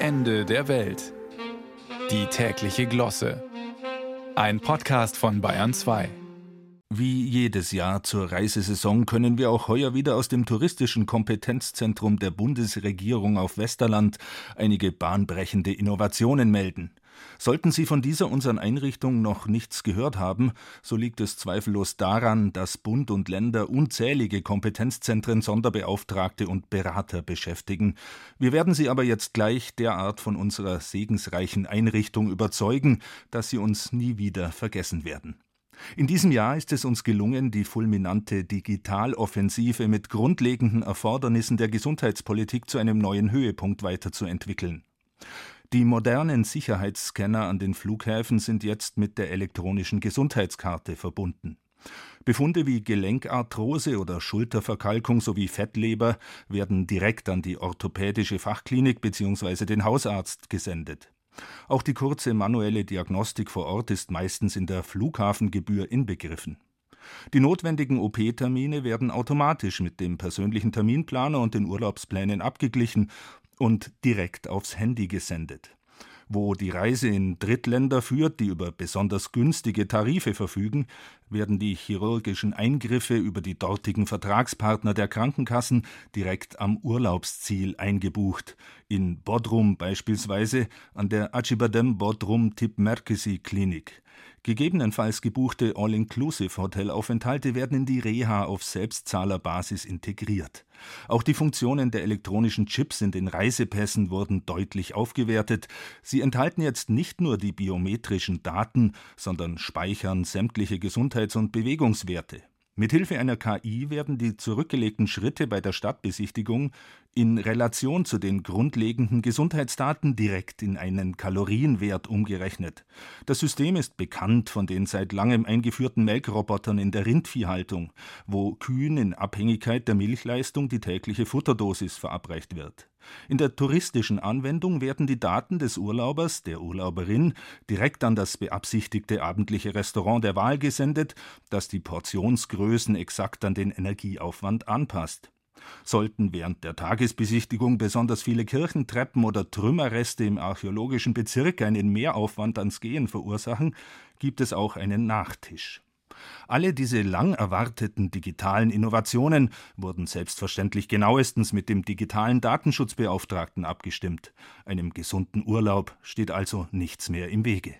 Ende der Welt. Die tägliche Glosse. Ein Podcast von Bayern 2. Wie jedes Jahr zur Reisesaison können wir auch heuer wieder aus dem touristischen Kompetenzzentrum der Bundesregierung auf Westerland einige bahnbrechende Innovationen melden. Sollten Sie von dieser unseren Einrichtung noch nichts gehört haben, so liegt es zweifellos daran, dass Bund und Länder unzählige Kompetenzzentren, Sonderbeauftragte und Berater beschäftigen. Wir werden Sie aber jetzt gleich derart von unserer segensreichen Einrichtung überzeugen, dass Sie uns nie wieder vergessen werden. In diesem Jahr ist es uns gelungen, die fulminante Digitaloffensive mit grundlegenden Erfordernissen der Gesundheitspolitik zu einem neuen Höhepunkt weiterzuentwickeln. Die modernen Sicherheitsscanner an den Flughäfen sind jetzt mit der elektronischen Gesundheitskarte verbunden. Befunde wie Gelenkarthrose oder Schulterverkalkung sowie Fettleber werden direkt an die orthopädische Fachklinik bzw. den Hausarzt gesendet. Auch die kurze manuelle Diagnostik vor Ort ist meistens in der Flughafengebühr inbegriffen. Die notwendigen OP-Termine werden automatisch mit dem persönlichen Terminplaner und den Urlaubsplänen abgeglichen und direkt aufs Handy gesendet wo die Reise in Drittländer führt, die über besonders günstige Tarife verfügen, werden die chirurgischen Eingriffe über die dortigen Vertragspartner der Krankenkassen direkt am Urlaubsziel eingebucht. In Bodrum beispielsweise an der Acibadem Bodrum Tip Merkesi Klinik. Gegebenenfalls gebuchte All-Inclusive-Hotelaufenthalte werden in die Reha auf Selbstzahlerbasis integriert. Auch die Funktionen der elektronischen Chips in den Reisepässen wurden deutlich aufgewertet. Sie enthalten jetzt nicht nur die biometrischen Daten, sondern speichern sämtliche Gesundheits- und Bewegungswerte. Mithilfe einer KI werden die zurückgelegten Schritte bei der Stadtbesichtigung in Relation zu den grundlegenden Gesundheitsdaten direkt in einen Kalorienwert umgerechnet. Das System ist bekannt von den seit langem eingeführten Melkrobotern in der Rindviehhaltung, wo Kühen in Abhängigkeit der Milchleistung die tägliche Futterdosis verabreicht wird. In der touristischen Anwendung werden die Daten des Urlaubers, der Urlauberin, direkt an das beabsichtigte abendliche Restaurant der Wahl gesendet, das die Portionsgrößen exakt an den Energieaufwand anpasst. Sollten während der Tagesbesichtigung besonders viele Kirchentreppen oder Trümmerreste im archäologischen Bezirk einen Mehraufwand ans Gehen verursachen, gibt es auch einen Nachtisch. Alle diese lang erwarteten digitalen Innovationen wurden selbstverständlich genauestens mit dem digitalen Datenschutzbeauftragten abgestimmt. Einem gesunden Urlaub steht also nichts mehr im Wege.